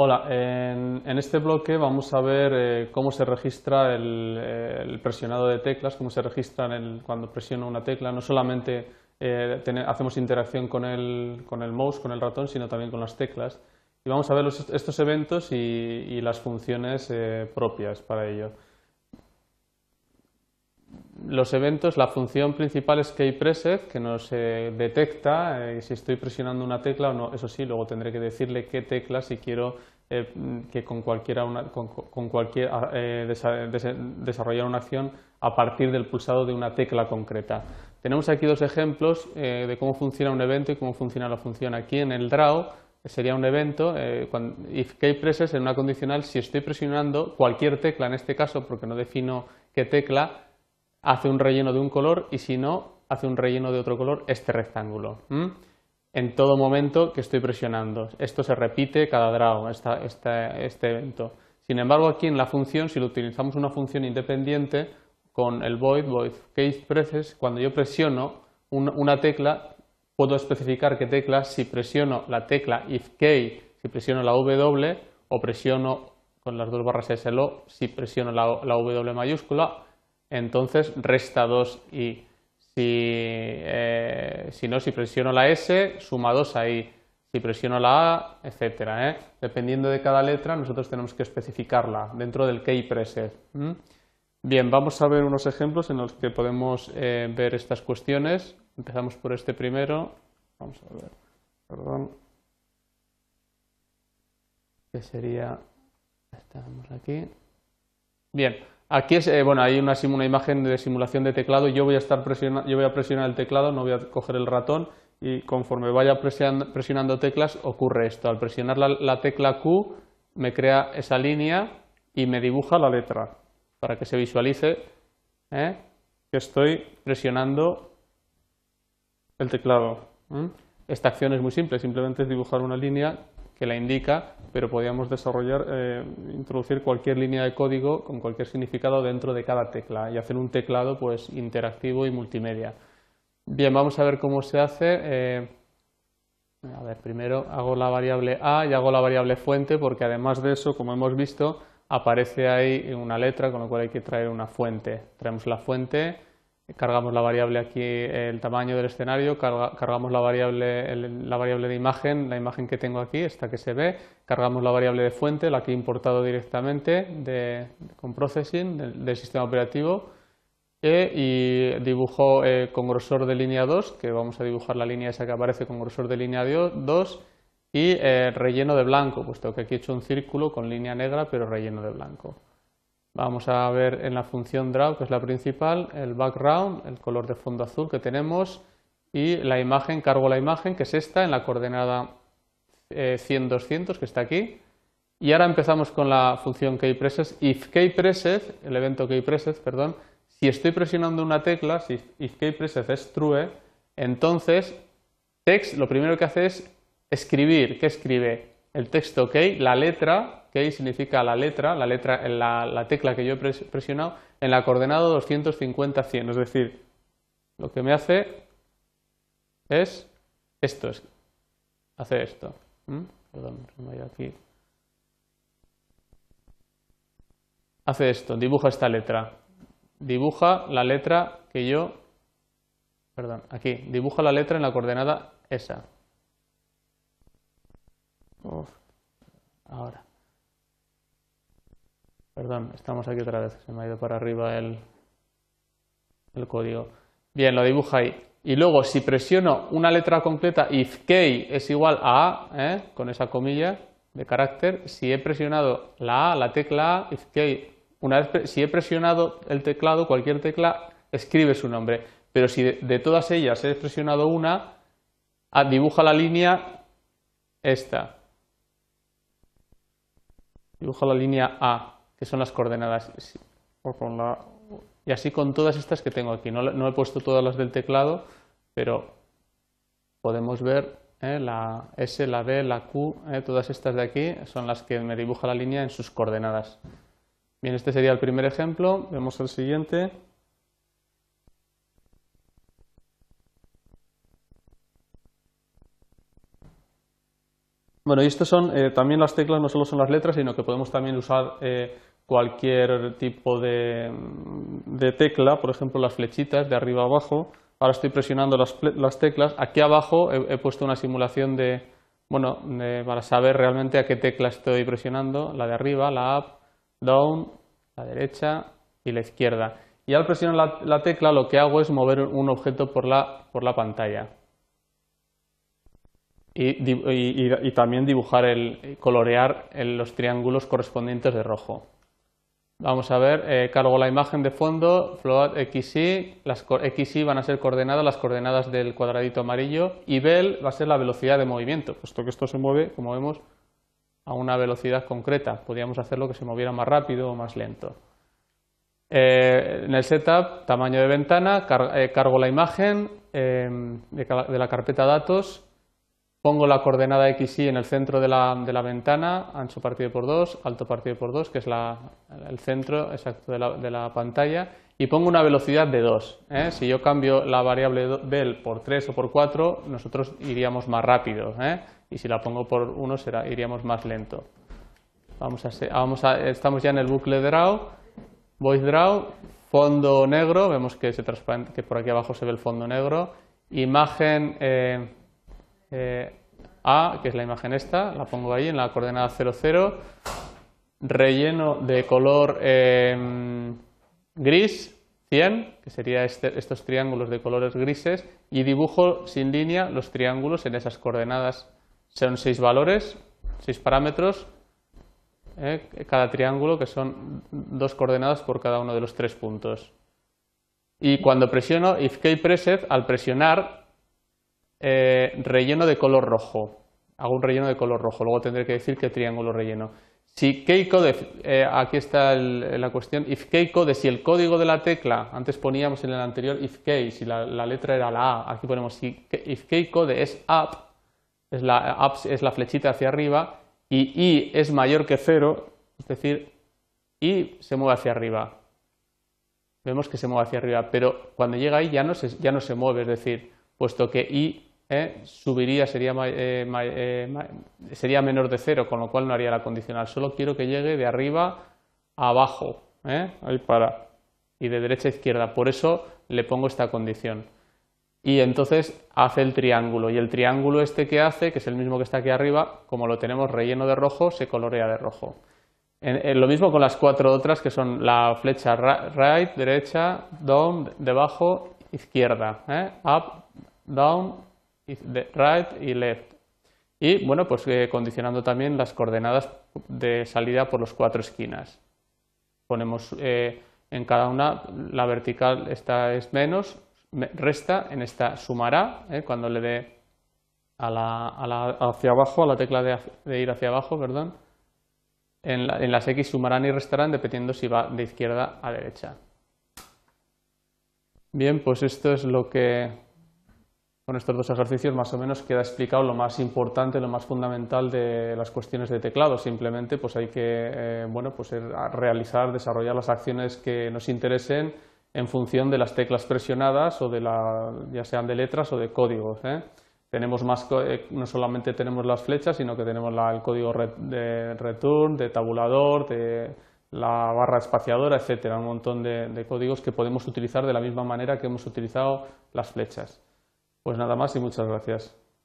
Hola, en, este bloque vamos a ver eh, cómo se registra el, presionado de teclas, cómo se registra cuando presiono una tecla. No solamente eh, hacemos interacción con el, con el mouse, con el ratón, sino también con las teclas. Y vamos a ver estos eventos y, las funciones eh, propias para ello. Los eventos, la función principal es keyPreset, que nos detecta si estoy presionando una tecla o no. Eso sí, luego tendré que decirle qué tecla si quiero eh, que con cualquier, ah, eh, desarrollar una acción a partir del pulsado de una tecla concreta. Tenemos aquí dos ejemplos eh, de cómo funciona un evento y cómo funciona la función. Aquí en el draw sería un evento, if key presses en una condicional, si estoy presionando cualquier tecla, en este caso porque no defino qué tecla, hace un relleno de un color y si no, hace un relleno de otro color este rectángulo en todo momento que estoy presionando. Esto se repite cada draw, este evento. Sin embargo, aquí en la función, si lo utilizamos una función independiente, con el void, void case presses, cuando yo presiono una tecla, puedo especificar qué tecla, si presiono la tecla if key, si presiono la W, o presiono con las dos barras SLO, si presiono la, W mayúscula, entonces resta 2 y eh, si, no, si presiono la S, suma 2 ahí. Si presiono la A, etcétera. ¿eh? Dependiendo de cada letra, nosotros tenemos que especificarla dentro del key preset. Bien, vamos a ver unos ejemplos en los que podemos eh, ver estas cuestiones. Empezamos por este primero. Vamos a ver. Perdón. Que sería. Estamos aquí. Bien, Aquí es, eh, bueno, hay una, una, imagen de simulación de teclado. Yo voy a estar yo voy a presionar el teclado, no voy a coger el ratón y conforme vaya presionando, teclas ocurre esto. Al presionar la, tecla Q me crea esa línea y me dibuja la letra para que se visualice ¿eh? que estoy presionando el teclado. Esta acción es muy simple, simplemente es dibujar una línea que la indica, pero podríamos desarrollar, eh, introducir cualquier línea de código con cualquier significado dentro de cada tecla y hacer un teclado pues, interactivo y multimedia. Bien, vamos a ver cómo se hace. Eh, a ver, primero hago la variable A y hago la variable fuente porque además de eso, como hemos visto, aparece ahí una letra, con lo cual hay que traer una fuente. Traemos la fuente cargamos la variable aquí, el tamaño del escenario, cargamos la variable, la variable de imagen, la imagen que tengo aquí, esta que se ve, cargamos la variable de fuente, la que he importado directamente con processing del, sistema operativo e, y dibujo eh, con grosor de línea 2, que vamos a dibujar la línea esa que aparece con grosor de línea 2 y eh, relleno de blanco, puesto que aquí he hecho un círculo con línea negra pero relleno de blanco. Vamos a ver en la función draw, que es la principal, el background, el color de fondo azul que tenemos y la imagen, cargo la imagen, que es esta, en la coordenada 100-200, eh, que está aquí. Y ahora empezamos con la función keyPresses. If keyPresses, el evento keyPresses, perdón, si estoy presionando una tecla, si if keyPresses es true, entonces text lo primero que hace es escribir. ¿Qué escribe? El texto key, la letra key significa la letra, la, letra la, la tecla que yo he presionado en la coordenada 250-100. Es decir, lo que me hace es esto, es, hace esto. ¿Mm? Perdón, me aquí. Hace esto, dibuja esta letra. Dibuja la letra que yo, perdón, aquí, dibuja la letra en la coordenada esa. ahora. Perdón, estamos aquí otra vez, se me ha ido para arriba el, el código. Bien, lo dibuja ahí. Y luego, si presiono una letra completa, if key es igual a A, ¿eh? con esa comilla de carácter, si he presionado la A, la tecla A, if key, una vez, si he presionado el teclado, cualquier tecla, escribe su nombre. Pero si de, todas ellas he presionado una, ah, dibuja la línea esta. Dibuja la línea A que son las coordenadas. Y así con todas estas que tengo aquí. No, he puesto todas las del teclado, pero podemos ver eh, la S, la B, la Q, eh, todas estas de aquí son las que me dibuja la línea en sus coordenadas. Bien, este sería el primer ejemplo. Vemos el siguiente. Bueno, y estos son eh, también las teclas, no solo son las letras, sino que podemos también usar cualquier tipo de, tecla, por ejemplo las flechitas de arriba abajo. Ahora estoy presionando las, teclas. Aquí abajo he, puesto una simulación de, bueno, para saber realmente a qué tecla estoy presionando, la de arriba, la up, down, la derecha y la izquierda. Y al presionar la, tecla lo que hago es mover un objeto por la, por la pantalla. Y, también dibujar, el, colorear los triángulos correspondientes de rojo. Vamos a ver, eh, cargo la imagen de fondo, float xy, las xy van a ser coordenadas, las coordenadas del cuadradito amarillo, y vel va a ser la velocidad de movimiento, puesto que esto se mueve, como vemos, a una velocidad concreta. Podríamos hacerlo que se moviera más rápido o más lento. Eh, en el setup, tamaño de ventana, eh, cargo la imagen de la carpeta datos Pongo la coordenada XY en el centro de la, de la, ventana, ancho partido por 2, alto partido por 2, que es el centro exacto de la, de la, pantalla, y pongo una velocidad de 2. ¿eh? Si yo cambio la variable bel por 3 o por 4, nosotros iríamos más rápido, ¿eh? y si la pongo por 1 será, iríamos más lento. Vamos a, vamos a, estamos ya en el bucle draw, voice draw, fondo negro, vemos que, se que por aquí abajo se ve el fondo negro, imagen... Eh, eh, A, que es la imagen esta, la pongo ahí en la coordenada 00, relleno de color em, gris, 100, que sería este, estos triángulos de colores grises, y dibujo sin línea los triángulos en esas coordenadas. Son seis valores, seis parámetros, eh, cada triángulo, que son dos coordenadas por cada uno de los tres puntos. Y cuando presiono if key preset, al presionar eh, relleno de color rojo. Hago un relleno de color rojo, luego tendré que decir qué triángulo relleno. Si keycode, eh, aquí está la cuestión, if keycode, si el código de la tecla, antes poníamos en el anterior if key, si la, letra era la A, aquí ponemos si if keycode es up, es la, up es la flechita hacia arriba, y i es mayor que cero, es decir, i se mueve hacia arriba. Vemos que se mueve hacia arriba, pero cuando llega ahí ya no se, ya no se mueve, es decir, puesto que i ¿eh? subiría, sería, eh, eh, sería menor de cero, con lo cual no haría la condicional. Solo quiero que llegue de arriba a abajo, para, y de derecha a izquierda. Por eso le pongo esta condición. Y entonces hace el triángulo. Y el triángulo este que hace, que es el mismo que está aquí arriba, como lo tenemos relleno de rojo, se colorea de rojo. Lo mismo con las cuatro otras que son la flecha right, derecha, down, debajo, izquierda, up, down, right y left. Y bueno, pues eh, condicionando también las coordenadas de salida por las cuatro esquinas. Ponemos eh, en cada una, la vertical esta es menos, resta, en esta sumará, eh, cuando le dé a la, a la, hacia abajo, a la tecla de, ir hacia abajo, perdón. En, en las X sumarán y restarán dependiendo si va de izquierda a derecha. Bien, pues esto es lo que con estos dos ejercicios más o menos queda explicado lo más importante, lo más fundamental de las cuestiones de teclado. Simplemente pues hay que eh, bueno, pues realizar, desarrollar las acciones que nos interesen en función de las teclas presionadas o de la, ya sean de letras o de códigos. ¿eh? Tenemos más, eh, no solamente tenemos las flechas, sino que tenemos el código de return, de tabulador, de la barra espaciadora, etcétera, un montón de códigos que podemos utilizar de la misma manera que hemos utilizado las flechas. Pues nada más y muchas gracias.